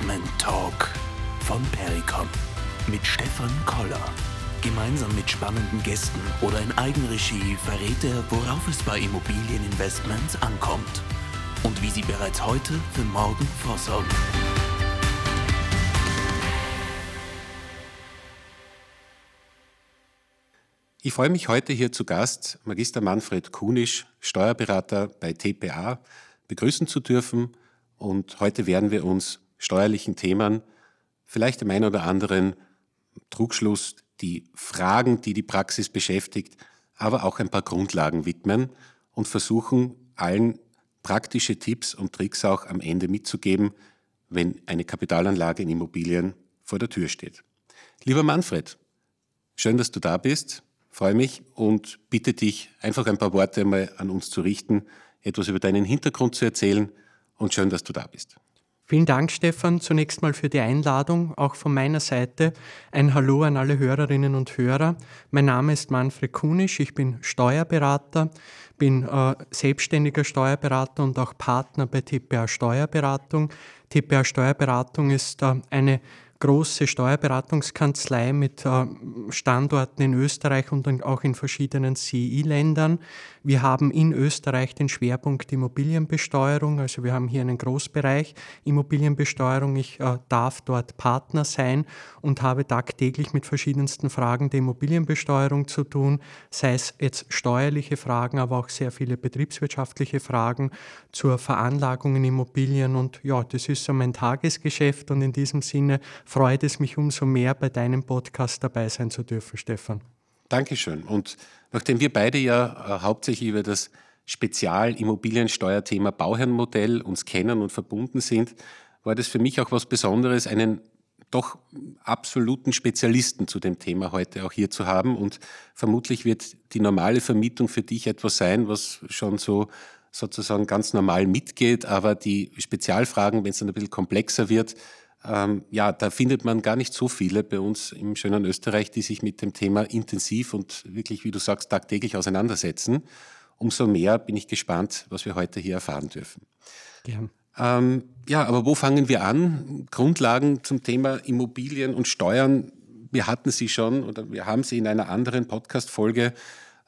Investment Talk von Pericom mit Stefan Koller. Gemeinsam mit spannenden Gästen oder in Eigenregie verrät er, worauf es bei Immobilieninvestments ankommt und wie sie bereits heute für morgen vorsorgen. Ich freue mich heute hier zu Gast Magister Manfred Kunisch, Steuerberater bei TPA, begrüßen zu dürfen. Und heute werden wir uns steuerlichen Themen, vielleicht dem einen oder anderen Trugschluss, die Fragen, die die Praxis beschäftigt, aber auch ein paar Grundlagen widmen und versuchen, allen praktische Tipps und Tricks auch am Ende mitzugeben, wenn eine Kapitalanlage in Immobilien vor der Tür steht. Lieber Manfred, schön, dass du da bist, freue mich und bitte dich, einfach ein paar Worte mal an uns zu richten, etwas über deinen Hintergrund zu erzählen und schön, dass du da bist. Vielen Dank, Stefan, zunächst mal für die Einladung. Auch von meiner Seite ein Hallo an alle Hörerinnen und Hörer. Mein Name ist Manfred Kunisch, ich bin Steuerberater, bin äh, selbstständiger Steuerberater und auch Partner bei TPA Steuerberatung. TPA Steuerberatung ist äh, eine große Steuerberatungskanzlei mit äh, Standorten in Österreich und auch in verschiedenen CI-Ländern. Wir haben in Österreich den Schwerpunkt Immobilienbesteuerung, also wir haben hier einen Großbereich Immobilienbesteuerung. Ich äh, darf dort Partner sein und habe tagtäglich mit verschiedensten Fragen der Immobilienbesteuerung zu tun, sei es jetzt steuerliche Fragen, aber auch sehr viele betriebswirtschaftliche Fragen zur Veranlagung in Immobilien und ja, das ist so mein Tagesgeschäft und in diesem Sinne freut es mich umso mehr, bei deinem Podcast dabei sein zu dürfen, Stefan. Dankeschön. Und nachdem wir beide ja äh, hauptsächlich über das Spezial-Immobiliensteuerthema Bauherrenmodell uns kennen und verbunden sind, war das für mich auch was Besonderes, einen doch absoluten Spezialisten zu dem Thema heute auch hier zu haben. Und vermutlich wird die normale Vermietung für dich etwas sein, was schon so sozusagen ganz normal mitgeht. Aber die Spezialfragen, wenn es dann ein bisschen komplexer wird, ähm, ja, da findet man gar nicht so viele bei uns im schönen Österreich, die sich mit dem Thema intensiv und wirklich, wie du sagst, tagtäglich auseinandersetzen. Umso mehr bin ich gespannt, was wir heute hier erfahren dürfen. Gern. Ähm, ja, aber wo fangen wir an? Grundlagen zum Thema Immobilien und Steuern. Wir hatten sie schon oder wir haben sie in einer anderen Podcast-Folge.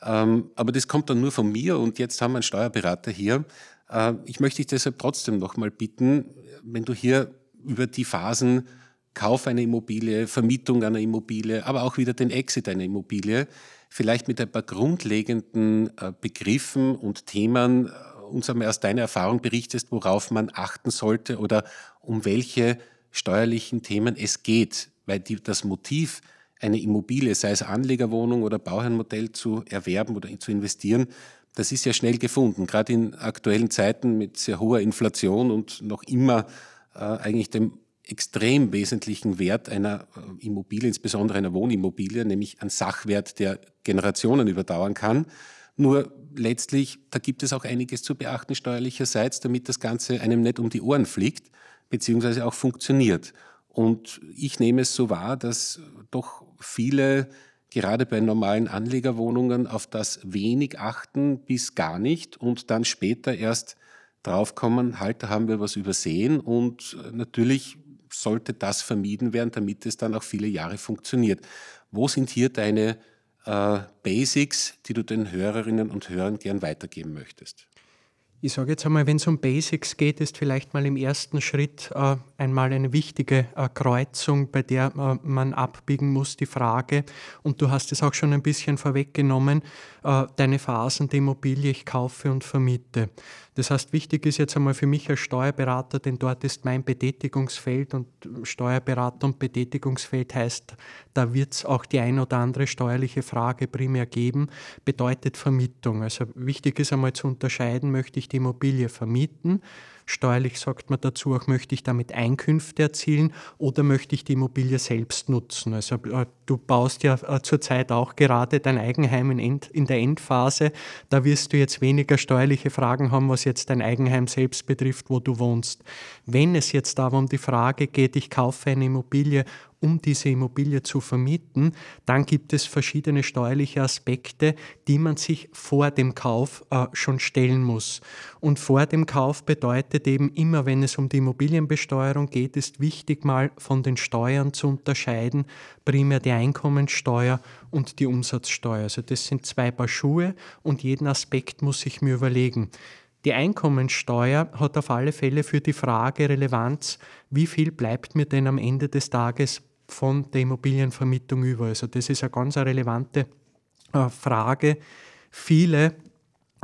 Ähm, aber das kommt dann nur von mir und jetzt haben wir einen Steuerberater hier. Äh, ich möchte dich deshalb trotzdem nochmal bitten, wenn du hier über die Phasen Kauf einer Immobilie, Vermietung einer Immobilie, aber auch wieder den Exit einer Immobilie, vielleicht mit ein paar grundlegenden äh, Begriffen und Themen äh, uns einmal aus deiner Erfahrung berichtest, worauf man achten sollte oder um welche steuerlichen Themen es geht, weil die, das Motiv, eine Immobilie, sei es Anlegerwohnung oder Bauherrenmodell zu erwerben oder zu investieren, das ist ja schnell gefunden, gerade in aktuellen Zeiten mit sehr hoher Inflation und noch immer äh, eigentlich dem extrem wesentlichen Wert einer äh, Immobilie, insbesondere einer Wohnimmobilie, nämlich ein Sachwert, der Generationen überdauern kann. Nur letztlich, da gibt es auch einiges zu beachten steuerlicherseits, damit das Ganze einem nicht um die Ohren fliegt, beziehungsweise auch funktioniert. Und ich nehme es so wahr, dass doch viele gerade bei normalen Anlegerwohnungen auf das wenig achten bis gar nicht und dann später erst draufkommen, halt, da haben wir was übersehen und äh, natürlich sollte das vermieden werden, damit es dann auch viele Jahre funktioniert. Wo sind hier deine äh, Basics, die du den Hörerinnen und Hörern gern weitergeben möchtest? Ich sage jetzt einmal, wenn es um Basics geht, ist vielleicht mal im ersten Schritt äh, einmal eine wichtige äh, Kreuzung, bei der äh, man abbiegen muss, die Frage, und du hast es auch schon ein bisschen vorweggenommen, äh, deine Phasen der Immobilie, ich kaufe und vermiete. Das heißt, wichtig ist jetzt einmal für mich als Steuerberater, denn dort ist mein Betätigungsfeld und Steuerberater und Betätigungsfeld heißt, da wird es auch die ein oder andere steuerliche Frage primär geben, bedeutet Vermietung. Also wichtig ist einmal zu unterscheiden, möchte ich die Immobilie vermieten, Steuerlich sagt man dazu auch, möchte ich damit Einkünfte erzielen oder möchte ich die Immobilie selbst nutzen. Also äh, du baust ja äh, zurzeit auch gerade dein Eigenheim in, der Endphase. Da wirst du jetzt weniger steuerliche Fragen haben, was jetzt dein Eigenheim selbst betrifft, wo du wohnst. Wenn es jetzt aber um die Frage geht, ich kaufe eine Immobilie um diese Immobilie zu vermieten, dann gibt es verschiedene steuerliche Aspekte, die man sich vor dem Kauf äh, schon stellen muss. Und vor dem Kauf bedeutet, bedeutet eben immer, wenn es um die Immobilienbesteuerung geht, ist wichtig mal von den Steuern zu unterscheiden, primär die Einkommensteuer und die Umsatzsteuer. Also das sind zwei Paar Schuhe und jeden Aspekt muss ich mir überlegen. Die Einkommensteuer hat auf alle Fälle für die Frage Relevanz, wie viel bleibt mir denn am Ende des Tages von der Immobilienvermietung über. Also das ist eine ganz relevante äh, Frage. Viele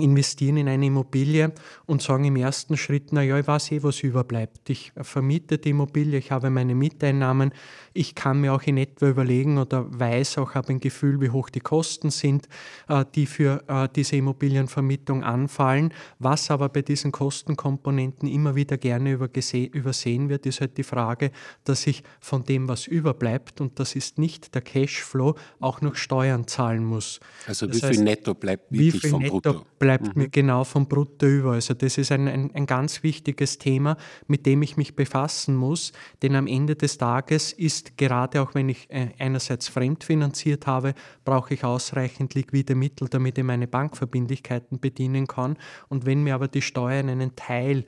investieren in eine Immobilie und sagen im ersten Schritt, naja, ich weiß eh, was überbleibt. Ich vermiete die Immobilie, ich habe meine Mieteinnahmen, ich kann mir auch in etwa überlegen oder weiß auch, habe ein Gefühl, wie hoch die Kosten sind, äh, die für äh, diese Immobilienvermietung anfallen. Was aber bei diesen Kostenkomponenten immer wieder gerne übersehen wird, ist halt die Frage, dass ich von dem, was überbleibt, und das ist nicht der Cashflow, auch noch Steuern zahlen muss. Also das wie viel netto bleibt wirklich vom Netto Brutto? bleibt mhm. mir genau vom Brutto über. Also das ist ein, ein, ein ganz wichtiges Thema, mit dem ich mich befassen muss, denn am Ende des Tages ist gerade auch wenn ich äh, einerseits fremdfinanziert habe, brauche ich ausreichend liquide Mittel, damit ich meine Bankverbindlichkeiten bedienen kann. Und wenn mir aber die Steuern einen Teil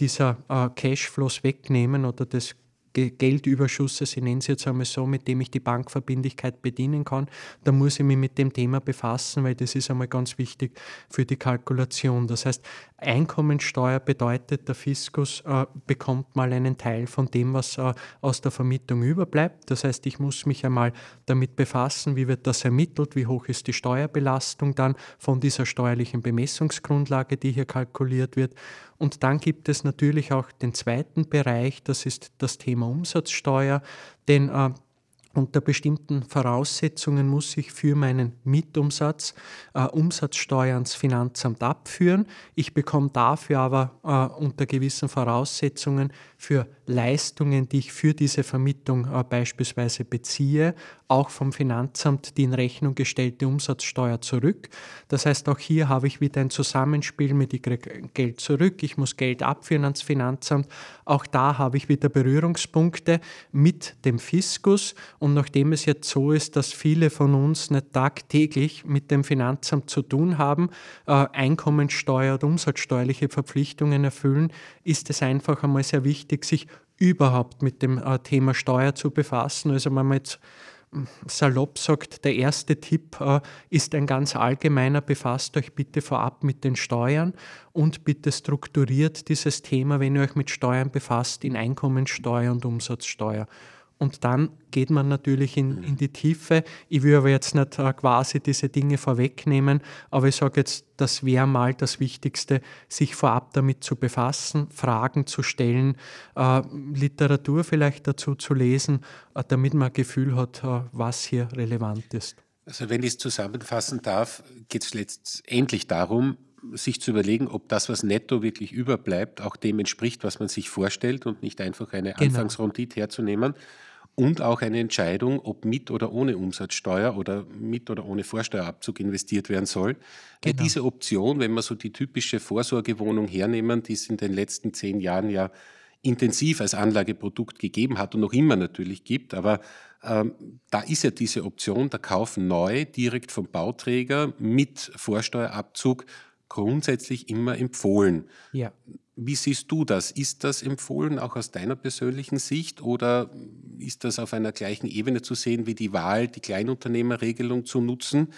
dieser äh, Cashflows wegnehmen oder des Geldüberschusses, ich nenne es jetzt einmal so, mit dem ich die Bankverbindlichkeit bedienen kann, dann muss ich mich mit dem Thema befassen, weil das ist einmal ganz wichtig für die Kalkulation. Das heißt, Einkommensteuer bedeutet, der Fiskus äh, bekommt mal einen Teil von dem, was äh, aus der Vermietung überbleibt. Das heißt, ich muss mich einmal damit befassen, wie wird das ermittelt, wie hoch ist die Steuerbelastung dann von dieser steuerlichen Bemessungsgrundlage, die hier kalkuliert wird. Und dann gibt es natürlich auch den zweiten Bereich, das ist das Thema Umsatzsteuer, denn äh, unter bestimmten Voraussetzungen muss ich für meinen Mitumsatz äh, Umsatzsteuer ans Finanzamt abführen. Ich bekomme dafür aber äh, unter gewissen Voraussetzungen für Leistungen, die ich für diese Vermietung äh, beispielsweise beziehe, auch vom Finanzamt die in Rechnung gestellte Umsatzsteuer zurück. Das heißt, auch hier habe ich wieder ein Zusammenspiel mit, ich kriege Geld zurück, ich muss Geld abführen ans Finanzamt. Auch da habe ich wieder Berührungspunkte mit dem Fiskus. Und nachdem es jetzt so ist, dass viele von uns nicht tagtäglich mit dem Finanzamt zu tun haben, äh, Einkommensteuer und umsatzsteuerliche Verpflichtungen erfüllen, ist es einfach einmal sehr wichtig, sich überhaupt mit dem äh, Thema Steuer zu befassen. Also wenn man jetzt hm, salopp sagt, der erste Tipp äh, ist ein ganz allgemeiner, befasst euch bitte vorab mit den Steuern und bitte strukturiert dieses Thema, wenn ihr euch mit Steuern befasst, in Einkommensteuer und Umsatzsteuer. Und dann geht man natürlich in, in die Tiefe. Ich will aber jetzt nicht äh, quasi diese Dinge vorwegnehmen, aber ich sage jetzt, das wäre mal das Wichtigste, sich vorab damit zu befassen, Fragen zu stellen, äh, Literatur vielleicht dazu zu lesen, äh, damit man ein Gefühl hat, äh, was hier relevant ist. Also wenn ich es zusammenfassen darf, geht es letztendlich darum, sich zu überlegen, ob das, was netto wirklich überbleibt, auch dem entspricht, was man sich vorstellt und nicht einfach eine genau. Anfangsrendite herzunehmen und auch eine Entscheidung, ob mit oder ohne Umsatzsteuer oder mit oder ohne Vorsteuerabzug investiert werden soll. Genau. Diese Option, wenn wir so die typische Vorsorgewohnung hernehmen, die es in den letzten zehn Jahren ja intensiv als Anlageprodukt gegeben hat und noch immer natürlich gibt, aber ähm, da ist ja diese Option, der Kauf neu direkt vom Bauträger mit Vorsteuerabzug grundsätzlich immer empfohlen. Ja. Wie siehst du das? Ist das empfohlen auch aus deiner persönlichen Sicht oder ist das auf einer gleichen Ebene zu sehen wie die Wahl, die Kleinunternehmerregelung zu nutzen?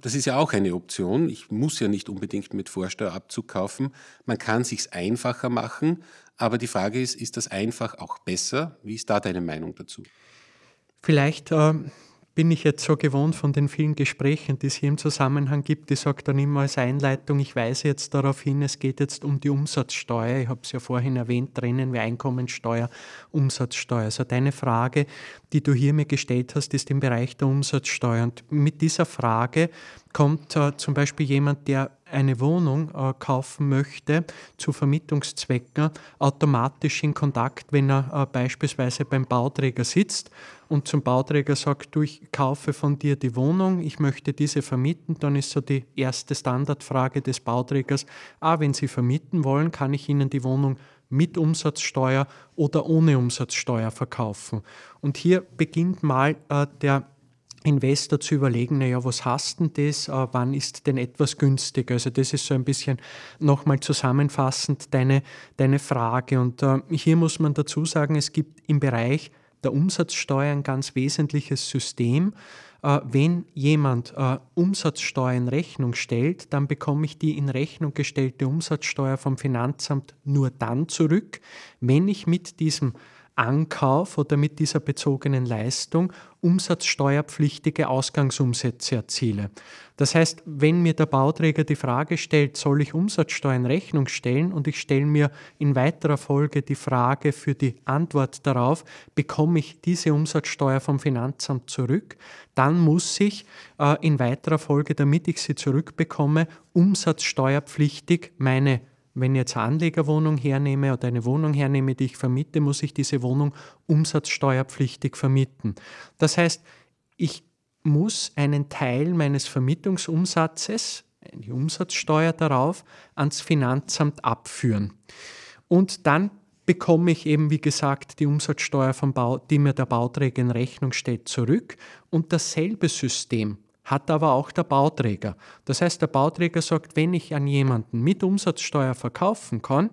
Das ist ja auch eine Option. Ich muss ja nicht unbedingt mit Vorsteuerabzug kaufen. Man kann es sich einfacher machen, aber die Frage ist, ist das einfach auch besser? Wie ist da deine Meinung dazu? Vielleicht äh, bin ich jetzt so gewohnt von den vielen Gesprächen, die es hier im Zusammenhang gibt. Ich sage dann immer als Einleitung, ich weise jetzt darauf hin, es geht jetzt um die Umsatzsteuer. Ich habe es ja vorhin erwähnt, trennen wir Einkommensteuer, Umsatzsteuer. Also deine Frage, die du hier mir gestellt hast, ist im Bereich der Umsatzsteuer. Und mit dieser Frage kommt äh, zum Beispiel jemand, der eine Wohnung äh, kaufen möchte zu Vermietungszwecken, automatisch in Kontakt, wenn er äh, beispielsweise beim Bauträger sitzt und zum Bauträger sagt, du, ich kaufe von dir die Wohnung, ich möchte diese vermieten, dann ist so die erste Standardfrage des Bauträgers, ah, wenn Sie vermieten wollen, kann ich Ihnen die Wohnung mit Umsatzsteuer oder ohne Umsatzsteuer verkaufen. Und hier beginnt mal äh, der Investor zu überlegen, naja, was hast denn das, äh, wann ist denn etwas günstig? Also das ist so ein bisschen nochmal zusammenfassend deine, deine Frage. Und äh, hier muss man dazu sagen, es gibt im Bereich der Umsatzsteuer ein ganz wesentliches System. Äh, wenn jemand Umsatzsteuer in Rechnung stellt, dann bekomme ich die in Rechnung gestellte Umsatzsteuer vom Finanzamt nur dann zurück, wenn ich mit diesem Ankauf oder mit dieser bezogenen Leistung umsatzsteuerpflichtige Ausgangsumsätze erziele. Das heißt, wenn mir der Bauträger die Frage stellt, soll ich Umsatzsteuer in Rechnung stellen und ich stelle mir in weiterer Folge die Frage für die Antwort darauf, bekomme ich diese Umsatzsteuer vom Finanzamt zurück, dann muss ich äh, in weiterer Folge, damit ich sie zurückbekomme, umsatzsteuerpflichtig meine wenn ich jetzt eine Anlegerwohnung hernehme oder eine Wohnung hernehme, die ich vermiete, muss ich diese Wohnung umsatzsteuerpflichtig vermieten. Das heißt, ich muss einen Teil meines Vermietungsumsatzes, die Umsatzsteuer darauf, ans Finanzamt abführen. Und dann bekomme ich eben, wie gesagt, die Umsatzsteuer, vom Bau, die mir der Bauträger in Rechnung stellt, zurück. Und dasselbe System hat aber auch der Bauträger. Das heißt, der Bauträger sagt, wenn ich an jemanden mit Umsatzsteuer verkaufen kann,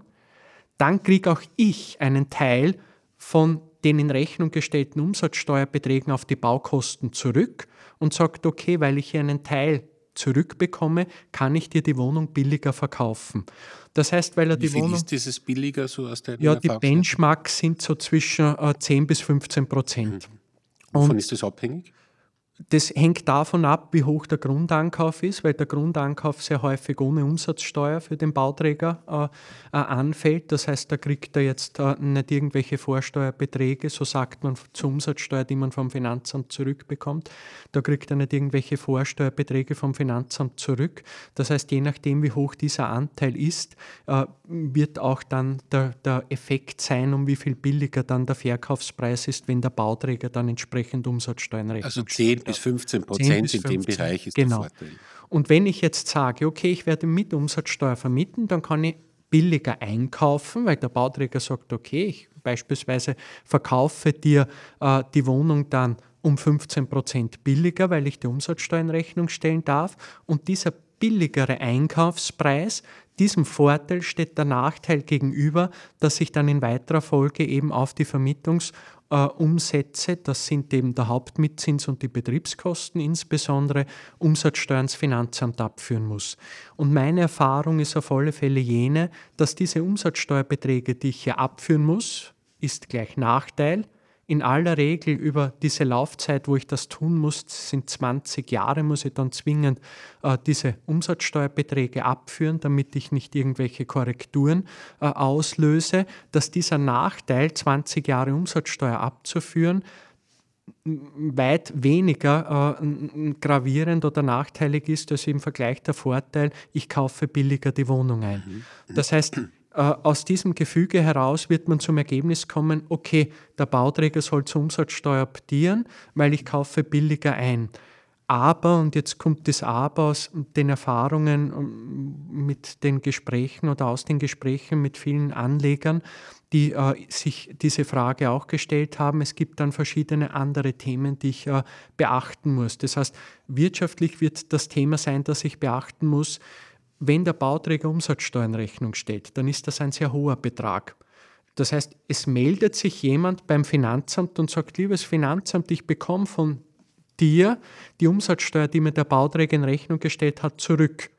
dann kriege auch ich einen Teil von den in Rechnung gestellten Umsatzsteuerbeträgen auf die Baukosten zurück und sagt, okay, weil ich hier einen Teil zurückbekomme, kann ich dir die Wohnung billiger verkaufen. Das heißt, weil er Wie die Wohnung. ist dieses billiger so aus der Ja, die Benchmarks sind so zwischen äh, 10 bis 15 Prozent. Mhm. Wovon ist das abhängig? Das hängt davon ab, wie hoch der Grundankauf ist, weil der Grundankauf sehr häufig ohne Umsatzsteuer für den Bauträger äh, äh, anfällt. Das heißt, da kriegt er jetzt äh, nicht irgendwelche Vorsteuerbeträge, so sagt man zur Umsatzsteuer, die man vom Finanzamt zurückbekommt. Da kriegt er nicht irgendwelche Vorsteuerbeträge vom Finanzamt zurück. Das heißt, je nachdem, wie hoch dieser Anteil ist, äh, wird auch dann der, der Effekt sein, um wie viel billiger dann der Verkaufspreis ist, wenn der Bauträger dann entsprechend Umsatzsteuern rechnet. Also 10 bis 15 Prozent in dem Bereich ist genau. der Vorteil. Und wenn ich jetzt sage, okay, ich werde mit Umsatzsteuer vermieten, dann kann ich billiger einkaufen, weil der Bauträger sagt, okay, ich beispielsweise verkaufe dir äh, die Wohnung dann um 15 Prozent billiger, weil ich die Umsatzsteuer in Rechnung stellen darf. Und dieser billigere Einkaufspreis, diesem Vorteil steht der Nachteil gegenüber, dass ich dann in weiterer Folge eben auf die Vermietungs- äh, Umsätze, das sind eben der Hauptmietzins und die Betriebskosten insbesondere, Umsatzsteuer ins Finanzamt abführen muss. Und meine Erfahrung ist auf alle Fälle jene, dass diese Umsatzsteuerbeträge, die ich hier abführen muss, ist gleich Nachteil, in aller Regel über diese Laufzeit, wo ich das tun muss, sind 20 Jahre, muss ich dann zwingend äh, diese Umsatzsteuerbeträge abführen, damit ich nicht irgendwelche Korrekturen äh, auslöse, dass dieser Nachteil, 20 Jahre Umsatzsteuer abzuführen, weit weniger äh, gravierend oder nachteilig ist als im Vergleich der Vorteil, ich kaufe billiger die Wohnung ein. Mhm. Das heißt, aus diesem Gefüge heraus wird man zum Ergebnis kommen, okay, der Bauträger soll zur Umsatzsteuer optieren, weil ich kaufe billiger ein. Aber, und jetzt kommt das Aber aus den Erfahrungen ähm, mit den Gesprächen oder aus den Gesprächen mit vielen Anlegern, die äh, sich diese Frage auch gestellt haben. Es gibt dann verschiedene andere Themen, die ich äh, beachten muss. Das heißt, wirtschaftlich wird das Thema sein, das ich beachten muss, wenn der Bauträger Umsatzsteuer in Rechnung stellt, dann ist das ein sehr hoher Betrag. Das heißt, es meldet sich jemand beim Finanzamt und sagt, liebes Finanzamt, ich bekomme von dir die Umsatzsteuer, die mir der Bauträger in Rechnung gestellt hat, zurück.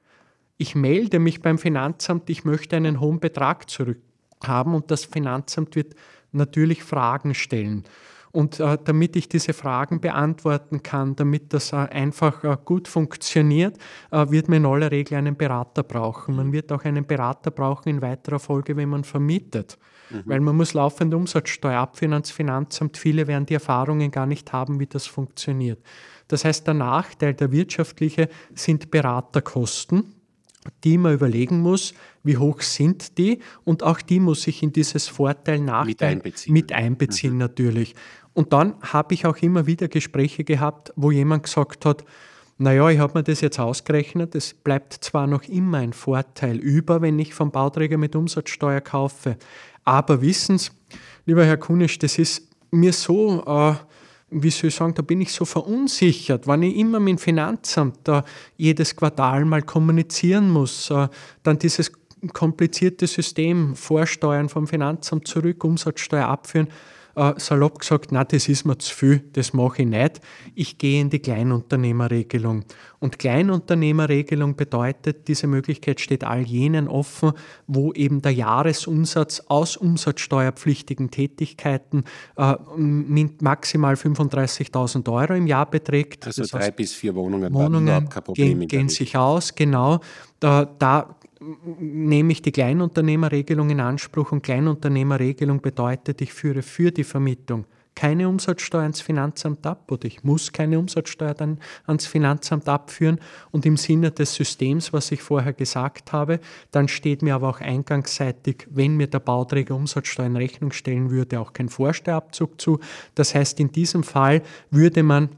Ich melde mich beim Finanzamt, ich möchte einen hohen Betrag zurückhaben und das Finanzamt wird natürlich Fragen stellen. Und äh, damit ich diese Fragen beantworten kann, damit das äh, einfach äh, gut funktioniert, äh, wird man in aller Regel einen Berater brauchen. Man wird auch einen Berater brauchen in weiterer Folge, wenn man vermietet. Mhm. Weil man muss laufend Umsatzsteuer abführen ans Finanzamt. Viele werden die Erfahrungen gar nicht haben, wie das funktioniert. Das heißt, der Nachteil, der wirtschaftliche, sind Beraterkosten die man überlegen muss, wie hoch sind die und auch die muss ich in dieses Vorteil-Nachteil mit einbeziehen, mit einbeziehen mhm. natürlich. Und dann habe ich auch immer wieder Gespräche gehabt, wo jemand gesagt hat, naja, ich habe mir das jetzt ausgerechnet, es bleibt zwar noch immer ein Vorteil über, wenn ich vom Bauträger mit Umsatzsteuer kaufe, aber wissen Sie, lieber Herr Kunisch, das ist mir so äh, wie soll ich sagen, da bin ich so verunsichert, wenn ich immer mit dem Finanzamt da jedes Quartal mal kommunizieren muss, äh, dann dieses komplizierte System, Vorsteuern vom Finanzamt zurück, Umsatzsteuer abführen, äh, salopp gesagt, na, das ist mir zu viel, das mache ich nicht. Ich gehe in die Kleinunternehmerregelung. Und Kleinunternehmerregelung bedeutet, diese Möglichkeit steht all jenen offen, wo eben der Jahresumsatz aus umsatzsteuerpflichtigen Tätigkeiten äh, mit maximal 35.000 Euro im Jahr beträgt. Also das drei bis vier Wohnungen, Wohnungen gehen, gehen sich aus, genau. Da, da nehme ich die Kleinunternehmerregelung in Anspruch und Kleinunternehmerregelung bedeutet, ich führe für die Vermietung keine Umsatzsteuer ans Finanzamt ab oder ich muss keine Umsatzsteuer dann ans Finanzamt abführen und im Sinne des Systems, was ich vorher gesagt habe, dann steht mir aber auch eingangsseitig, wenn mir der Bauträger Umsatzsteuer in Rechnung stellen würde, auch kein Vorsteuerabzug zu. Das heißt, in diesem Fall würde man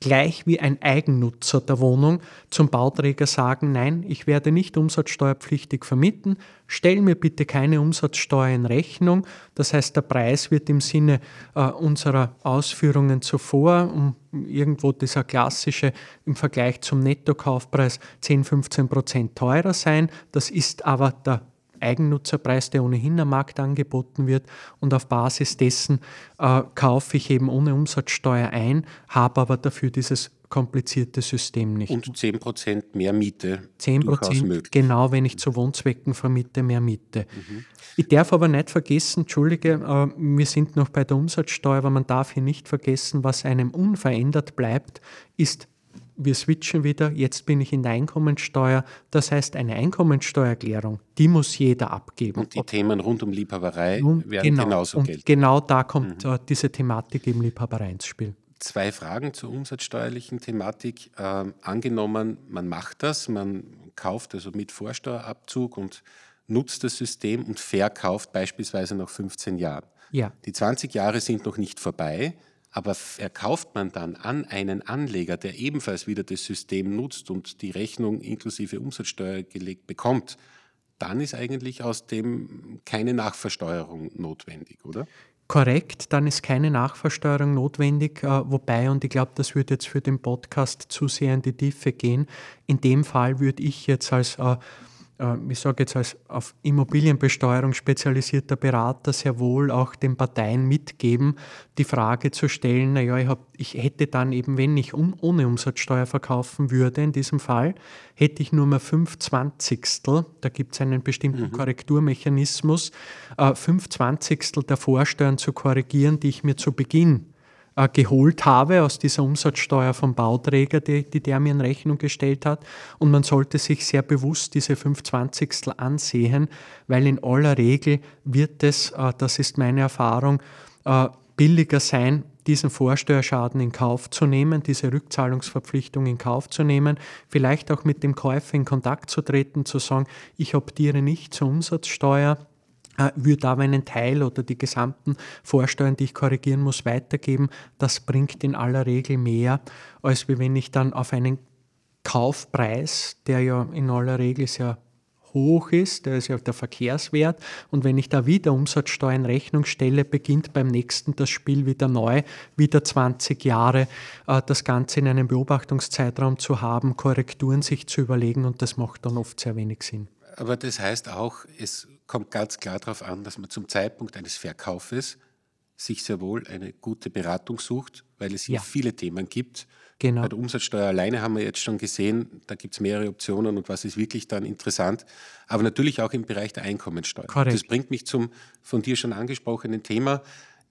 gleich wie ein Eigennutzer der Wohnung zum Bauträger sagen, nein, ich werde nicht umsatzsteuerpflichtig vermieten, stell mir bitte keine Umsatzsteuer in Rechnung. Das heißt, der Preis wird im Sinne äh, unserer Ausführungen zuvor um irgendwo dieser klassische im Vergleich zum Nettokaufpreis 10, 15 Prozent teurer sein. Das ist aber der Eigennutzerpreis, der ohnehin am Markt angeboten wird. Und auf Basis dessen äh, kaufe ich eben ohne Umsatzsteuer ein, habe aber dafür dieses komplizierte System nicht. Und 10% mehr Miete. 10% genau, wenn ich zu Wohnzwecken vermiete, mehr Miete. Mhm. Ich darf aber nicht vergessen, Entschuldige, äh, wir sind noch bei der Umsatzsteuer, aber man darf hier nicht vergessen, was einem unverändert bleibt, ist wir switchen wieder, jetzt bin ich in der Einkommensteuer. Das heißt, eine Einkommensteuererklärung, die muss jeder abgeben. Und die Ob, Themen rund um Liebhaberei werden genau, genauso und gelten. Genau da kommt mhm. Äh, diese Thematik eben Liebhaberei ins Spiel. Zwei Fragen zur umsatzsteuerlichen Thematik. Ähm, angenommen, man macht das, man kauft also mit Vorsteuerabzug und nutzt das System und verkauft beispielsweise nach 15 Jahren. Ja. Die 20 Jahre sind noch nicht vorbei. Aber verkauft man dann an einen Anleger, der ebenfalls wieder das System nutzt und die Rechnung inklusive Umsatzsteuer gelegt bekommt, dann ist eigentlich aus dem keine Nachversteuerung notwendig, oder? Korrekt, dann ist keine Nachversteuerung notwendig, äh, wobei, und ich glaube, das würde jetzt für den Podcast zu sehr in die Tiefe gehen, in dem Fall würde ich jetzt als äh, ich sage jetzt als auf Immobilienbesteuerung spezialisierter Berater sehr wohl auch den Parteien mitgeben, die Frage zu stellen, naja, ich, hab, ich hätte dann eben, wenn ich um, ohne Umsatzsteuer verkaufen würde, in diesem Fall, hätte ich nur mehr 5 Zwanzigstel, da gibt es einen bestimmten mhm. Korrekturmechanismus, äh, 5 Zwanzigstel der Vorsteuern zu korrigieren, die ich mir zu Beginn äh, geholt habe aus dieser Umsatzsteuer vom Bauträger, die, die der mir in Rechnung gestellt hat. Und man sollte sich sehr bewusst diese 25 ansehen, weil in aller Regel wird es, äh, das ist meine Erfahrung, äh, billiger sein, diesen Vorsteuerschaden in Kauf zu nehmen, diese Rückzahlungsverpflichtung in Kauf zu nehmen, vielleicht auch mit dem Käufer in Kontakt zu treten, zu sagen, ich optiere nicht zur Umsatzsteuer, würde aber einen Teil oder die gesamten Vorsteuern, die ich korrigieren muss, weitergeben. Das bringt in aller Regel mehr, als wenn ich dann auf einen Kaufpreis, der ja in aller Regel sehr hoch ist, der ist ja der Verkehrswert. Und wenn ich da wieder Umsatzsteuer in Rechnung stelle, beginnt beim nächsten das Spiel wieder neu, wieder 20 Jahre äh, das Ganze in einem Beobachtungszeitraum zu haben, Korrekturen sich zu überlegen und das macht dann oft sehr wenig Sinn. Aber das heißt auch, es kommt ganz klar darauf an, dass man zum Zeitpunkt eines Verkaufes sich sehr wohl eine gute Beratung sucht, weil es hier ja. viele Themen gibt. Genau. Bei der Umsatzsteuer alleine haben wir jetzt schon gesehen, da gibt es mehrere Optionen und was ist wirklich dann interessant. Aber natürlich auch im Bereich der Einkommensteuer. Korrekt. Das bringt mich zum von dir schon angesprochenen Thema.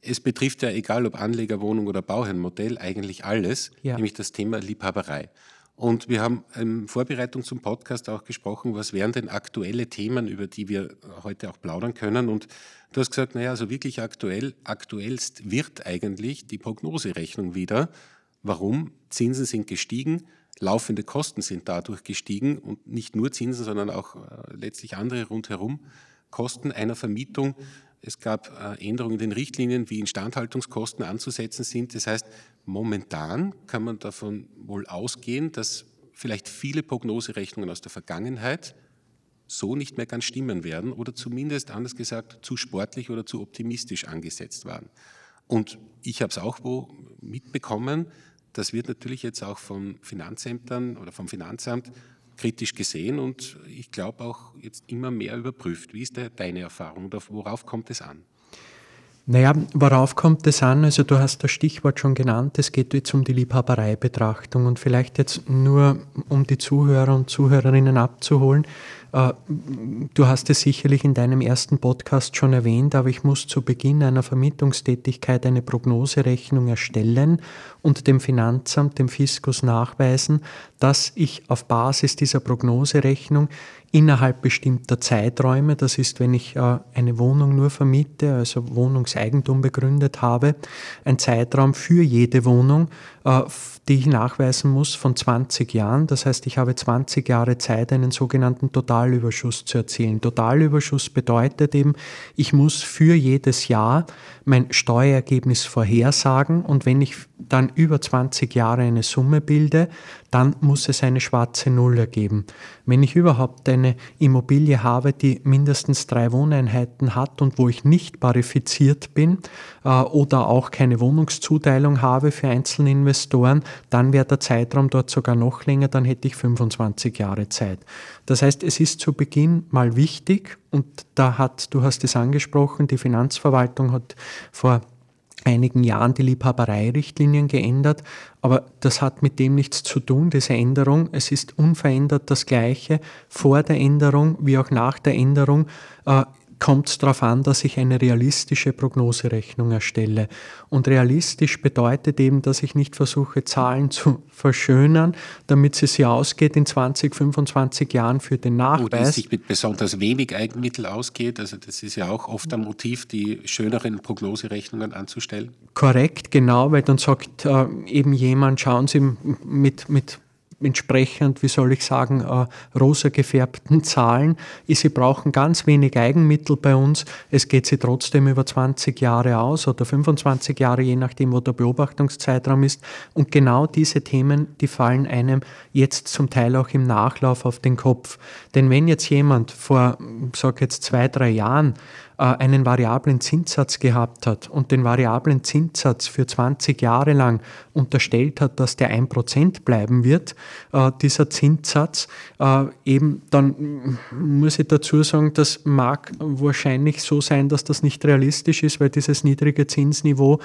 Es betrifft ja, egal ob Anlegerwohnung oder Bauherrenmodell, eigentlich alles, ja. nämlich das Thema Liebhaberei. Und wir haben in Vorbereitung zum Podcast auch gesprochen, was wären denn aktuelle Themen, über die wir heute auch plaudern können. Und du hast gesagt, naja, also wirklich aktuell, aktuellst wird eigentlich die Prognoserechnung wieder. Warum? Zinsen sind gestiegen, laufende Kosten sind dadurch gestiegen und nicht nur Zinsen, sondern auch äh, letztlich andere rundherum. Kosten einer Vermietung es gab äh, Änderungen in den Richtlinien, wie Instandhaltungskosten anzusetzen sind. Das heißt, momentan kann man davon wohl ausgehen, dass vielleicht viele Prognoserechnungen aus der Vergangenheit so nicht mehr ganz stimmen werden oder zumindest, anders gesagt, zu sportlich oder zu optimistisch angesetzt waren. Und ich habe es auch wo mitbekommen, das wird natürlich jetzt auch von Finanzämtern oder vom Finanzamt kritisch gesehen und ich glaube auch jetzt immer mehr überprüft. Wie ist deine Erfahrung worauf kommt es an? Naja, worauf kommt es an? Also du hast das Stichwort schon genannt, es geht jetzt um die Liebhabereibetrachtung und vielleicht jetzt nur, um die Zuhörer und Zuhörerinnen abzuholen. Äh, du hast es sicherlich in deinem ersten Podcast schon erwähnt, aber ich muss zu Beginn einer Vermietungstätigkeit eine Prognoserechnung erstellen und dem Finanzamt, dem Fiskus nachweisen, dass ich auf Basis dieser Prognoserechnung innerhalb bestimmter Zeiträume, das ist, wenn ich äh, eine Wohnung nur vermiete, also Wohnungseigentum begründet habe, ein Zeitraum für jede Wohnung, äh, die ich nachweisen muss von 20 Jahren. Das heißt, ich habe 20 Jahre Zeit, einen sogenannten Totalüberschuss zu erzielen. Totalüberschuss bedeutet eben, ich muss für jedes Jahr mein Steuerergebnis vorhersagen und wenn ich dann über 20 Jahre eine Summe bilde, dann muss es eine schwarze Null ergeben. Wenn ich überhaupt eine Immobilie habe, die mindestens drei Wohneinheiten hat und wo ich nicht parifiziert bin äh, oder auch keine Wohnungszuteilung habe für einzelne Investoren, dann wäre der Zeitraum dort sogar noch länger, dann hätte ich 25 Jahre Zeit. Das heißt, es ist zu Beginn mal wichtig und da hat, du hast es angesprochen, die Finanzverwaltung hat vor einigen Jahren die Liebhabereirichtlinien geändert, aber das hat mit dem nichts zu tun, diese Änderung. Es ist unverändert das Gleiche vor der Änderung wie auch nach der Änderung. Kommt es darauf an, dass ich eine realistische Prognoserechnung erstelle. Und realistisch bedeutet eben, dass ich nicht versuche, Zahlen zu verschönern, damit es sie ausgeht in 20, 25 Jahren für den Nachweis. Oder es sich mit besonders wenig Eigenmittel ausgeht. Also das ist ja auch oft ein Motiv, die schöneren Prognoserechnungen anzustellen. Korrekt, genau, weil dann sagt äh, eben jemand, schauen Sie mit, mit entsprechend, wie soll ich sagen, äh, rosa gefärbten Zahlen. Sie brauchen ganz wenig Eigenmittel bei uns. Es geht sie trotzdem über 20 Jahre aus oder 25 Jahre, je nachdem, wo der Beobachtungszeitraum ist. Und genau diese Themen, die fallen einem jetzt zum Teil auch im Nachlauf auf den Kopf. Denn wenn jetzt jemand vor, sag jetzt zwei, drei Jahren einen variablen Zinssatz gehabt hat und den variablen Zinssatz für 20 Jahre lang unterstellt hat, dass der 1% bleiben wird, äh, dieser Zinssatz, äh, eben dann muss ich dazu sagen, das mag wahrscheinlich so sein, dass das nicht realistisch ist, weil dieses niedrige Zinsniveau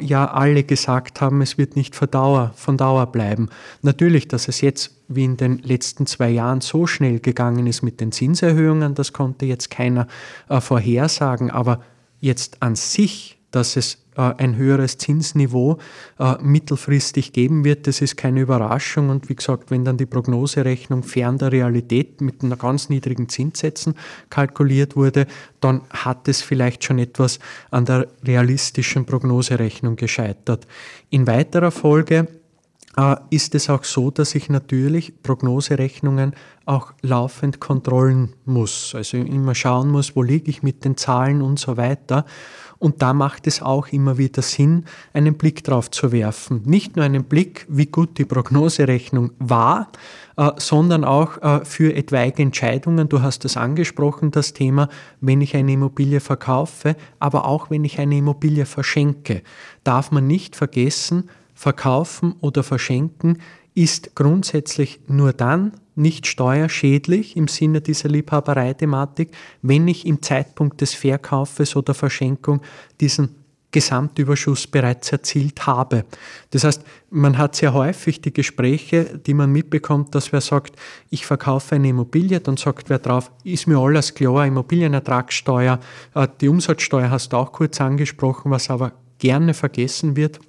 ja alle gesagt haben, es wird nicht von Dauer bleiben. Natürlich, dass es jetzt wie in den letzten zwei Jahren so schnell gegangen ist mit den Zinserhöhungen, das konnte jetzt keiner äh, vorhersagen. Aber jetzt an sich, dass es äh, ein höheres Zinsniveau äh, mittelfristig geben wird, das ist keine Überraschung. Und wie gesagt, wenn dann die Prognoserechnung fern der Realität mit einer ganz niedrigen Zinssätzen kalkuliert wurde, dann hat es vielleicht schon etwas an der realistischen Prognoserechnung gescheitert. In weiterer Folge ist es auch so, dass ich natürlich Prognoserechnungen auch laufend kontrollen muss. Also immer schauen muss, wo liege ich mit den Zahlen und so weiter. Und da macht es auch immer wieder Sinn, einen Blick drauf zu werfen. Nicht nur einen Blick, wie gut die Prognoserechnung war, äh, sondern auch äh, für etwaige Entscheidungen. Du hast es angesprochen, das Thema, wenn ich eine Immobilie verkaufe, aber auch wenn ich eine Immobilie verschenke, darf man nicht vergessen, verkaufen oder verschenken ist grundsätzlich nur dann nicht steuerschädlich im Sinne dieser Liebhabereithematik, wenn ich im Zeitpunkt des Verkaufes oder Verschenkung diesen Gesamtüberschuss bereits erzielt habe. Das heißt, man hat sehr häufig die Gespräche, die man mitbekommt, dass wer sagt, ich verkaufe eine Immobilie, dann sagt wer drauf, ist mir alles klar, Immobilienertragssteuer, äh, die Umsatzsteuer hast du auch kurz angesprochen, was aber gerne vergessen wird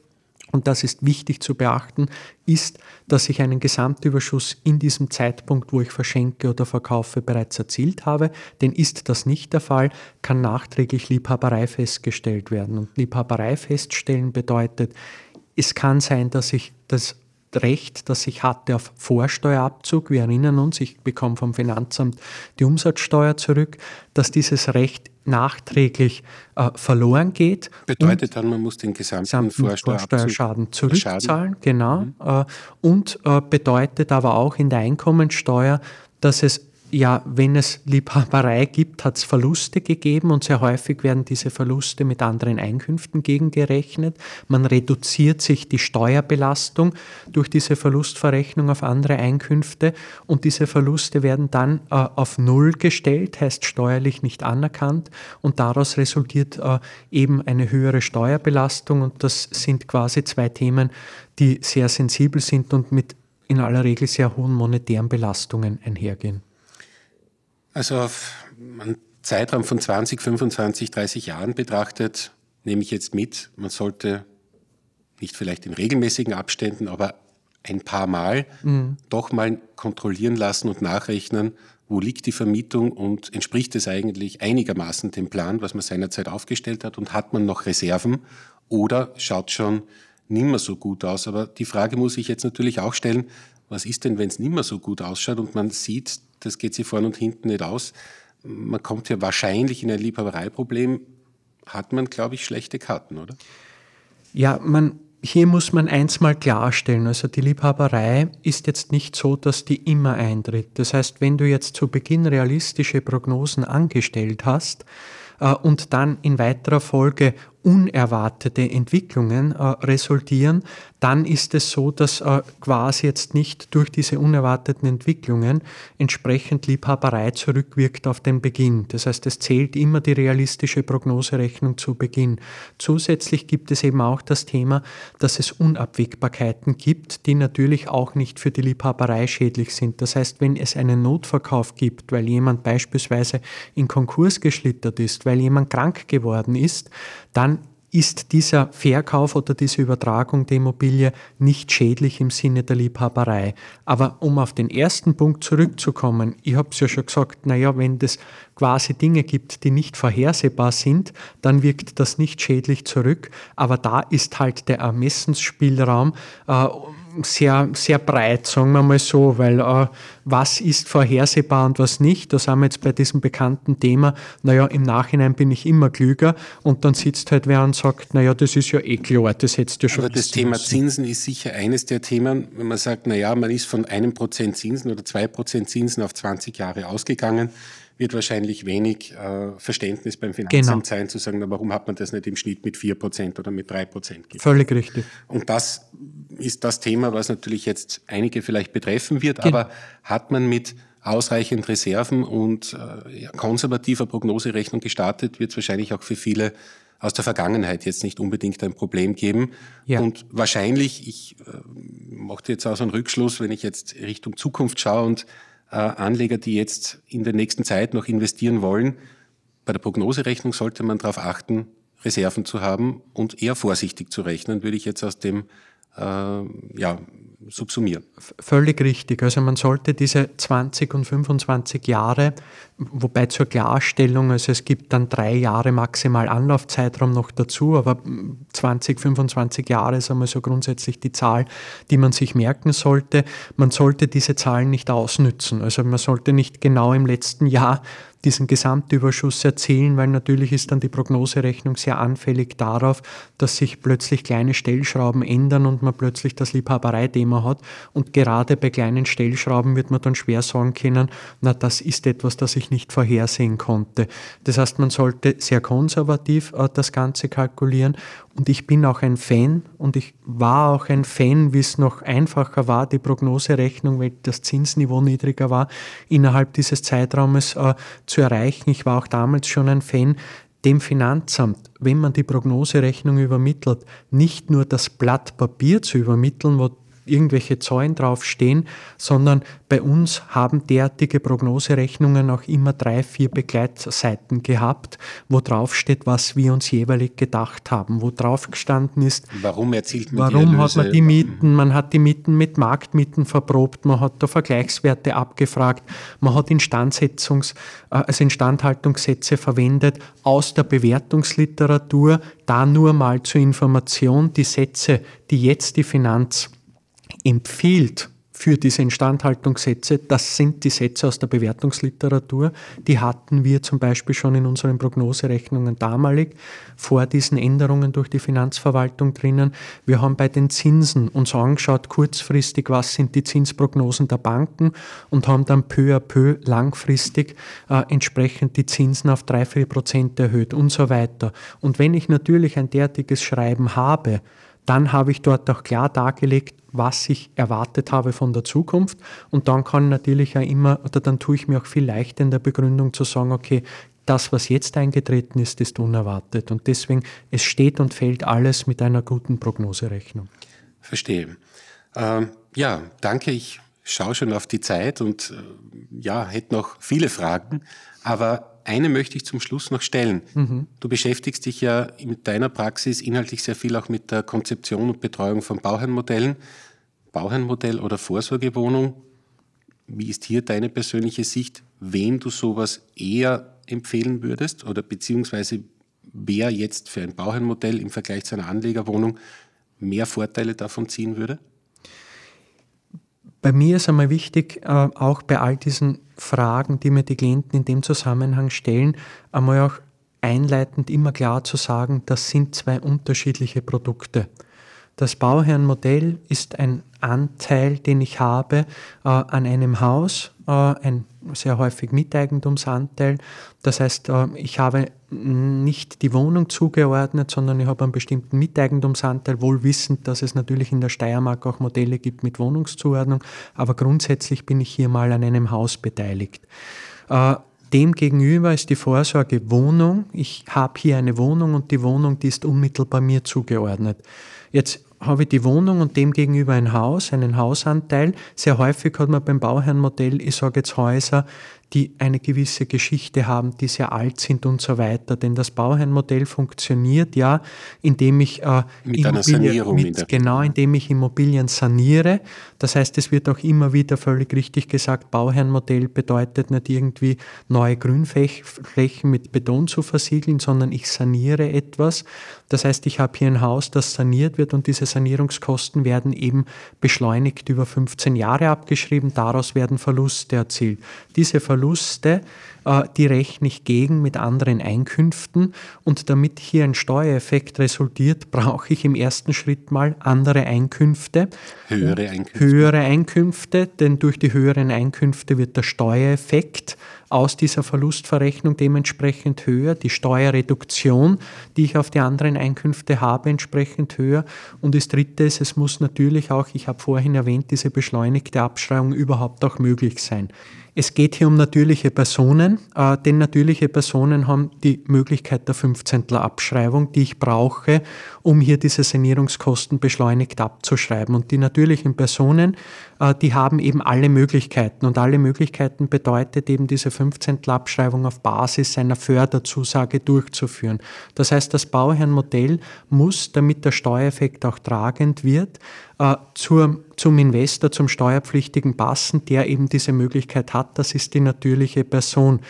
und das ist wichtig zu beachten, ist, dass ich einen Gesamtüberschuss in diesem Zeitpunkt, wo ich verschenke oder verkaufe, bereits erzielt habe. Denn ist das nicht der Fall, kann nachträglich Liebhaberei festgestellt werden. Und Liebhaberei feststellen bedeutet, es kann sein, dass ich das Recht, das ich hatte auf Vorsteuerabzug, wir erinnern uns, ich bekomme vom Finanzamt die Umsatzsteuer zurück, dass dieses Recht nachträglich äh, verloren geht. Bedeutet dann, man muss den gesamten, gesamten Vorsteuerschaden zurückzahlen, genau. Mhm. Äh, und äh, bedeutet aber auch in der Einkommensteuer, dass es ja, wenn es Liebhaberei gibt, hat es Verluste gegeben und sehr häufig werden diese Verluste mit anderen Einkünften gegengerechnet. Man reduziert sich die Steuerbelastung durch diese Verlustverrechnung auf andere Einkünfte und diese Verluste werden dann äh, auf Null gestellt, heißt steuerlich nicht anerkannt und daraus resultiert äh, eben eine höhere Steuerbelastung und das sind quasi zwei Themen, die sehr sensibel sind und mit in aller Regel sehr hohen monetären Belastungen einhergehen. Also auf einen Zeitraum von 20, 25, 30 Jahren betrachtet, nehme ich jetzt mit, man sollte nicht vielleicht in regelmäßigen Abständen, aber ein paar Mal mhm. doch mal kontrollieren lassen und nachrechnen, wo liegt die Vermietung und entspricht es eigentlich einigermaßen dem Plan, was man seinerzeit aufgestellt hat und hat man noch Reserven oder schaut schon nimmer so gut aus. Aber die Frage muss ich jetzt natürlich auch stellen, was ist denn, wenn es nimmer so gut ausschaut und man sieht, das geht sich vorne und hinten nicht aus. Man kommt ja wahrscheinlich in ein Liebhabereiproblem, hat man, glaube ich, schlechte Karten, oder? Ja, man, hier muss man eins mal klarstellen. Also die Liebhaberei ist jetzt nicht so, dass die immer eintritt. Das heißt, wenn du jetzt zu Beginn realistische Prognosen angestellt hast, äh, und dann in weiterer Folge unerwartete Entwicklungen äh, resultieren, dann ist es so, dass äh, quasi jetzt nicht durch diese unerwarteten Entwicklungen entsprechend Liebhaberei zurückwirkt auf den Beginn. Das heißt, es zählt immer die realistische Prognoserechnung zu Beginn. Zusätzlich gibt es eben auch das Thema, dass es Unabwägbarkeiten gibt, die natürlich auch nicht für die Liebhaberei schädlich sind. Das heißt, wenn es einen Notverkauf gibt, weil jemand beispielsweise in Konkurs geschlittert ist, weil jemand krank geworden ist, dann ist dieser Verkauf oder diese Übertragung der Immobilie nicht schädlich im Sinne der Liebhaberei. Aber um auf den ersten Punkt zurückzukommen, ich habe es ja schon gesagt, naja, wenn es quasi Dinge gibt, die nicht vorhersehbar sind, dann wirkt das nicht schädlich zurück. Aber da ist halt der Ermessensspielraum äh, sehr, sehr breit, sagen wir mal so, weil äh, was ist vorhersehbar und was nicht, da sind wir jetzt bei diesem bekannten Thema, naja, im Nachhinein bin ich immer klüger und dann sitzt halt wer und sagt, naja, das ist ja eh klar, das hättest du schon Aber das Thema müssen. Zinsen ist sicher eines der Themen, wenn man sagt, naja, man ist von einem Prozent Zinsen oder zwei Prozent Zinsen auf 20 Jahre ausgegangen, wird wahrscheinlich wenig äh, Verständnis beim Finanzamt genau. sein, zu sagen, na, warum hat man das nicht im Schnitt mit 4% oder mit 3% gegeben. Völlig richtig. Und das ist das Thema, was natürlich jetzt einige vielleicht betreffen wird, genau. aber hat man mit ausreichend Reserven und äh, konservativer Prognoserechnung gestartet, wird es wahrscheinlich auch für viele aus der Vergangenheit jetzt nicht unbedingt ein Problem geben. Ja. Und wahrscheinlich, ich äh, mache jetzt auch so einen Rückschluss, wenn ich jetzt Richtung Zukunft schaue und Anleger, die jetzt in der nächsten Zeit noch investieren wollen, bei der Prognoserechnung sollte man darauf achten, Reserven zu haben und eher vorsichtig zu rechnen, würde ich jetzt aus dem äh, ja, subsumieren. Völlig richtig. Also man sollte diese 20 und 25 Jahre, wobei zur Klarstellung, also es gibt dann drei Jahre maximal Anlaufzeitraum noch dazu, aber 20, 25 Jahre ist einmal so grundsätzlich die Zahl, die man sich merken sollte. Man sollte diese Zahlen nicht ausnützen. Also man sollte nicht genau im letzten Jahr diesen Gesamtüberschuss erzielen, weil natürlich ist dann die Prognoserechnung sehr anfällig darauf, dass sich plötzlich kleine Stellschrauben ändern und man plötzlich das Liebhabereithema hat. Und gerade bei kleinen Stellschrauben wird man dann schwer sagen können, na, das ist etwas, das ich nicht vorhersehen konnte. Das heißt, man sollte sehr konservativ äh, das Ganze kalkulieren und ich bin auch ein Fan und ich war auch ein Fan, wie es noch einfacher war, die Prognoserechnung, weil das Zinsniveau niedriger war, innerhalb dieses Zeitraumes äh, zu erreichen. Ich war auch damals schon ein Fan, dem Finanzamt, wenn man die Prognoserechnung übermittelt, nicht nur das Blatt Papier zu übermitteln, wo irgendwelche Zahlen draufstehen, sondern bei uns haben derartige Prognoserechnungen auch immer drei, vier Begleitseiten gehabt, wo drauf steht, was wir uns jeweilig gedacht haben, wo drauf gestanden ist, warum erzielt man warum hat man die Mieten, man hat die Mieten mit Marktmieten verprobt, man hat da Vergleichswerte abgefragt, man hat Instandsetzungs, äh, also Instandhaltungssätze verwendet aus der Bewertungsliteratur, da nur mal zur Information die Sätze, die jetzt die Finanz empfiehlt für diese Instandhaltungssätze, das sind die Sätze aus der Bewertungsliteratur. Die hatten wir zum Beispiel schon in unseren Prognoserechnungen damalig vor diesen Änderungen durch die Finanzverwaltung drinnen. Wir haben bei den Zinsen uns angeschaut, kurzfristig, was sind die Zinsprognosen der Banken und haben dann peu à peu langfristig äh, entsprechend die Zinsen auf 3, 4 Prozent erhöht und so weiter. Und wenn ich natürlich ein derartiges Schreiben habe, dann habe ich dort auch klar dargelegt, was ich erwartet habe von der Zukunft. Und dann kann natürlich auch immer, oder dann tue ich mir auch viel leichter in der Begründung zu sagen, okay, das, was jetzt eingetreten ist, ist unerwartet. Und deswegen, es steht und fällt alles mit einer guten Prognoserechnung. Verstehe. Ähm, ja, danke. Ich schaue schon auf die Zeit und äh, ja, hätte noch viele Fragen. Aber eine möchte ich zum Schluss noch stellen. Mhm. Du beschäftigst dich ja mit deiner Praxis inhaltlich sehr viel auch mit der Konzeption und Betreuung von Bauherrenmodellen. Bauherrenmodell oder Vorsorgewohnung. Wie ist hier deine persönliche Sicht, wem du sowas eher empfehlen würdest oder beziehungsweise wer jetzt für ein Bauherrenmodell im Vergleich zu einer Anlegerwohnung mehr Vorteile davon ziehen würde? Bei mir ist einmal wichtig, äh, auch bei all diesen Fragen, die mir die Klienten in dem Zusammenhang stellen, einmal auch einleitend immer klar zu sagen, das sind zwei unterschiedliche Produkte. Das Bauherrenmodell ist ein Anteil, den ich habe äh, an einem Haus, ein sehr häufig Miteigentumsanteil. Das heißt, äh, ich habe nicht die Wohnung zugeordnet, sondern ich habe einen bestimmten Miteigentumsanteil, wohl wissend, dass es natürlich in der Steiermark auch Modelle gibt mit Wohnungszuordnung, aber grundsätzlich bin ich hier mal an einem Haus beteiligt. Äh, Demgegenüber ist die Vorsorge Wohnung. Ich habe hier eine Wohnung und die Wohnung, die ist unmittelbar mir zugeordnet. Jetzt habe ich die Wohnung und dem gegenüber ein Haus, einen Hausanteil. Sehr häufig hat man beim Bauherrenmodell, ich sage jetzt Häuser, die eine gewisse Geschichte haben, die sehr alt sind und so weiter. Denn das Bauherrenmodell funktioniert ja, indem ich äh, mit einer Sanierung mit, in genau, indem ich Immobilien saniere. Das heißt, es wird auch immer wieder völlig richtig gesagt, Bauherrenmodell bedeutet nicht irgendwie neue Grünflächen mit Beton zu versiegeln, sondern ich saniere etwas. Das heißt, ich habe hier ein Haus, das saniert wird und diese Sanierungskosten werden eben beschleunigt über 15 Jahre abgeschrieben. Daraus werden Verluste erzielt. Diese Verluste Verluste, äh, die rechne ich gegen mit anderen Einkünften und damit hier ein Steuereffekt resultiert, brauche ich im ersten Schritt mal andere Einkünfte. Höhere Einkünfte. Höhere Einkünfte, denn durch die höheren Einkünfte wird der Steuereffekt aus dieser Verlustverrechnung dementsprechend höher, die Steuerreduktion, die ich auf die anderen Einkünfte habe, entsprechend höher. Und das Dritte ist, es muss natürlich auch, ich habe vorhin erwähnt, diese beschleunigte Abschreibung überhaupt auch möglich sein. Es geht hier um natürliche Personen, äh, denn natürliche Personen haben die Möglichkeit der 15. Abschreibung, die ich brauche, um hier diese Sanierungskosten beschleunigt abzuschreiben. Und die natürlichen Personen, die haben eben alle Möglichkeiten. Und alle Möglichkeiten bedeutet eben diese 15. Abschreibung auf Basis einer Förderzusage durchzuführen. Das heißt, das Bauherrenmodell muss, damit der Steuereffekt auch tragend wird, äh, zur, zum Investor, zum Steuerpflichtigen passen, der eben diese Möglichkeit hat. Das ist die natürliche Person.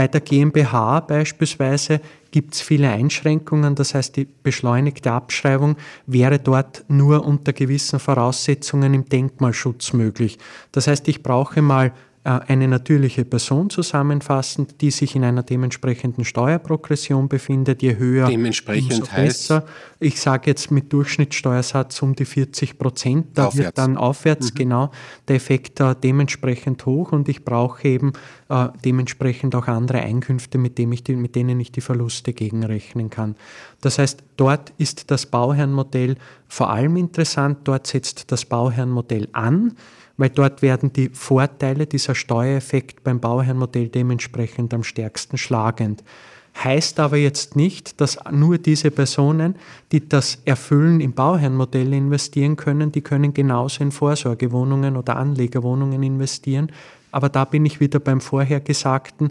Bei der GmbH beispielsweise gibt es viele Einschränkungen, das heißt die beschleunigte Abschreibung wäre dort nur unter gewissen Voraussetzungen im Denkmalschutz möglich. Das heißt, ich brauche mal eine natürliche Person zusammenfassend, die sich in einer dementsprechenden Steuerprogression befindet. Je höher, Dementsprechend umso besser. Ich sage jetzt mit Durchschnittssteuersatz um die 40 Prozent. Da aufwärts. wird dann aufwärts mhm. genau der Effekt äh, dementsprechend hoch und ich brauche eben äh, dementsprechend auch andere Einkünfte, mit, dem ich die, mit denen ich die Verluste gegenrechnen kann. Das heißt, dort ist das Bauherrenmodell vor allem interessant. Dort setzt das Bauherrenmodell an weil dort werden die Vorteile dieser Steuereffekt beim Bauherrenmodell dementsprechend am stärksten schlagend. Heißt aber jetzt nicht, dass nur diese Personen, die das erfüllen, im Bauherrenmodell investieren können, die können genauso in Vorsorgewohnungen oder Anlegerwohnungen investieren. Aber da bin ich wieder beim vorher Gesagten,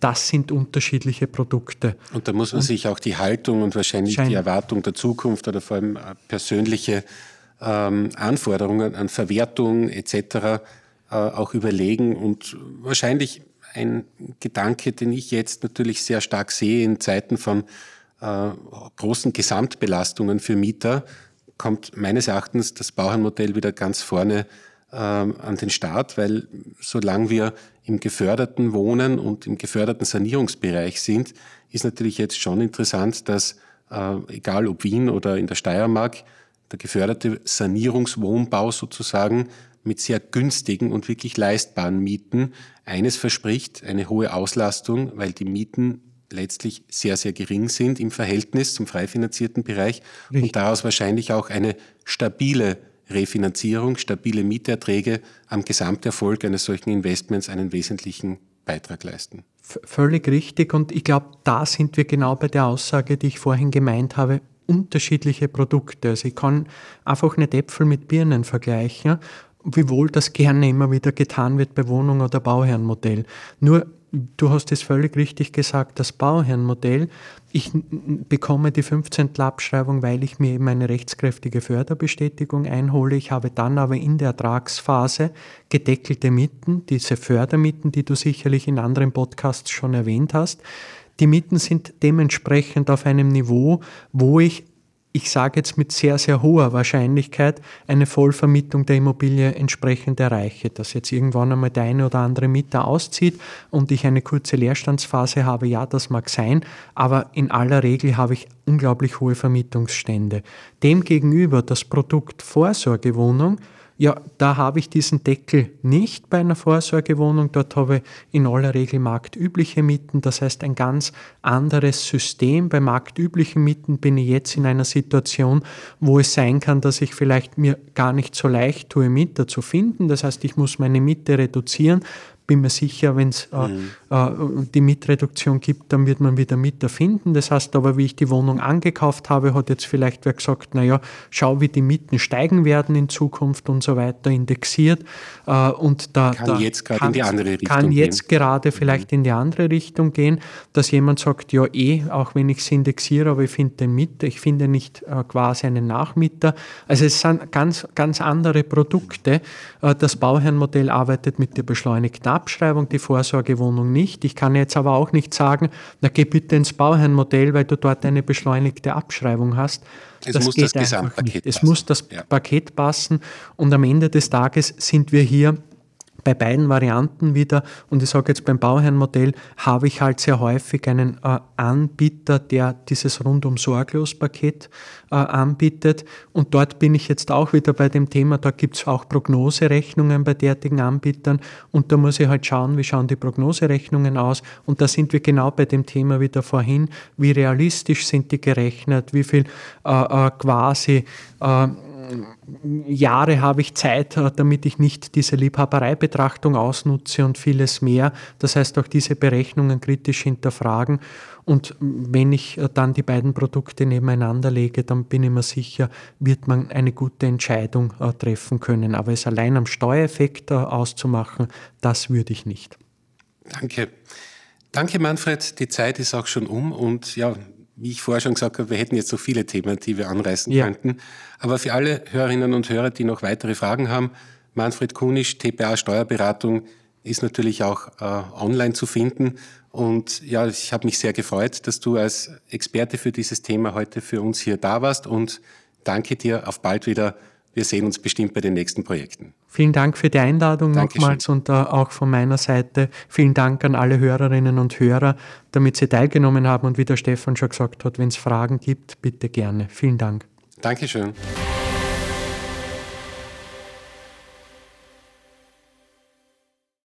das sind unterschiedliche Produkte. Und da muss man und sich auch die Haltung und wahrscheinlich die Erwartung der Zukunft oder vor allem persönliche ähm, Anforderungen an Verwertung etc. Äh, auch überlegen und wahrscheinlich ein Gedanke, den ich jetzt natürlich sehr stark sehe in Zeiten von äh, großen Gesamtbelastungen für Mieter, kommt meines Erachtens das Bauherrenmodell wieder ganz vorne an den Staat, weil solange wir im geförderten Wohnen und im geförderten Sanierungsbereich sind, ist natürlich jetzt schon interessant, dass äh, egal ob Wien oder in der Steiermark, der geförderte Sanierungswohnbau sozusagen mit sehr günstigen und wirklich leistbaren Mieten eines verspricht, eine hohe Auslastung, weil die Mieten letztlich sehr, sehr gering sind im Verhältnis zum frei finanzierten Bereich Richtig. und daraus wahrscheinlich auch eine stabile Refinanzierung, stabile Mieterträge am Gesamterfolg eines solchen Investments einen wesentlichen Beitrag leisten. V völlig richtig und ich glaube, da sind wir genau bei der Aussage, die ich vorhin gemeint habe, unterschiedliche Produkte. Also ich kann einfach nicht Äpfel mit Birnen vergleichen, wiewohl das gerne immer wieder getan wird bei Wohnung- oder Bauherrenmodell. Nur du hast es völlig richtig gesagt, das Bauherrenmodell, ich bekomme die 15. Abschreibung, weil ich mir eben eine rechtskräftige Förderbestätigung einhole. Ich habe dann aber in der Ertragsphase gedeckelte Mieten, diese Fördermieten, die du sicherlich in anderen Podcasts schon erwähnt hast. Die Mieten sind dementsprechend auf einem Niveau, wo ich ich sage jetzt mit sehr, sehr hoher Wahrscheinlichkeit, eine Vollvermietung der Immobilie entsprechend erreiche. Dass jetzt irgendwann einmal der eine oder andere Mieter auszieht und ich eine kurze Leerstandsphase habe, ja, das mag sein, aber in aller Regel habe ich unglaublich hohe Vermietungsstände. Demgegenüber das Produkt Vorsorgewohnung ja, da habe ich diesen Deckel nicht bei einer Vorsorgewohnung. Dort habe ich in aller Regel marktübliche Mieten. Das heißt, ein ganz anderes System. Bei marktüblichen Mieten bin ich jetzt in einer Situation, wo es sein kann, dass ich vielleicht mir gar nicht so leicht tue, Mieter zu finden. Das heißt, ich muss meine Miete reduzieren bin mir sicher, wenn es äh, mhm. äh, die Mietreduktion gibt, dann wird man wieder Mieter finden. Das heißt aber, wie ich die Wohnung angekauft habe, hat jetzt vielleicht wer gesagt, naja, schau, wie die Mieten steigen werden in Zukunft und so weiter, indexiert. Äh, und da kann da jetzt gerade in die andere Richtung Kann jetzt gehen. gerade vielleicht mhm. in die andere Richtung gehen, dass jemand sagt, ja eh, auch wenn ich es indexiere, aber ich finde den Mieter, ich finde nicht äh, quasi einen Nachmieter. Also es sind ganz, ganz andere Produkte. Äh, das Bauherrenmodell arbeitet mit der beschleunigten Abschreibung, die Vorsorgewohnung nicht. Ich kann jetzt aber auch nicht sagen, na geh bitte ins Bauherrenmodell, weil du dort eine beschleunigte Abschreibung hast. Es das muss das Gesamtpaket passen. Es muss das ja. Paket passen und am Ende des Tages sind wir hier bei beiden Varianten wieder, und ich sage jetzt beim Bauherrenmodell, habe ich halt sehr häufig einen äh, Anbieter, der dieses rundum sorglos Paket äh, anbietet. Und dort bin ich jetzt auch wieder bei dem Thema, da gibt es auch Prognoserechnungen bei derartigen Anbietern. Und da muss ich halt schauen, wie schauen die Prognoserechnungen aus. Und da sind wir genau bei dem Thema wieder vorhin, wie realistisch sind die gerechnet, wie viel äh, äh quasi äh, Jahre habe ich Zeit, äh, damit ich nicht diese Liebhabereibetrachtung ausnutze und vieles mehr. Das heißt, auch diese Berechnungen kritisch hinterfragen. Und wenn ich äh, dann die beiden Produkte nebeneinander lege, dann bin ich mir sicher, wird man eine gute Entscheidung äh, treffen können. Aber es allein am Steuereffekt auszumachen, das würde ich nicht. Danke. Danke, Manfred. Die Zeit ist auch schon um und ja, wie ich vorher schon gesagt habe, wir hätten jetzt so viele Themen, die wir anreißen ja. könnten. Aber für alle Hörerinnen und Hörer, die noch weitere Fragen haben, Manfred Kunisch, TPA Steuerberatung, ist natürlich auch äh, online zu finden. Und ja, ich habe mich sehr gefreut, dass du als Experte für dieses Thema heute für uns hier da warst und danke dir. Auf bald wieder. Wir sehen uns bestimmt bei den nächsten Projekten. Vielen Dank für die Einladung Dankeschön. nochmals und äh, auch von meiner Seite vielen Dank an alle Hörerinnen und Hörer, damit sie teilgenommen haben und wie der Stefan schon gesagt hat, wenn es Fragen gibt, bitte gerne. Vielen Dank. Dankeschön.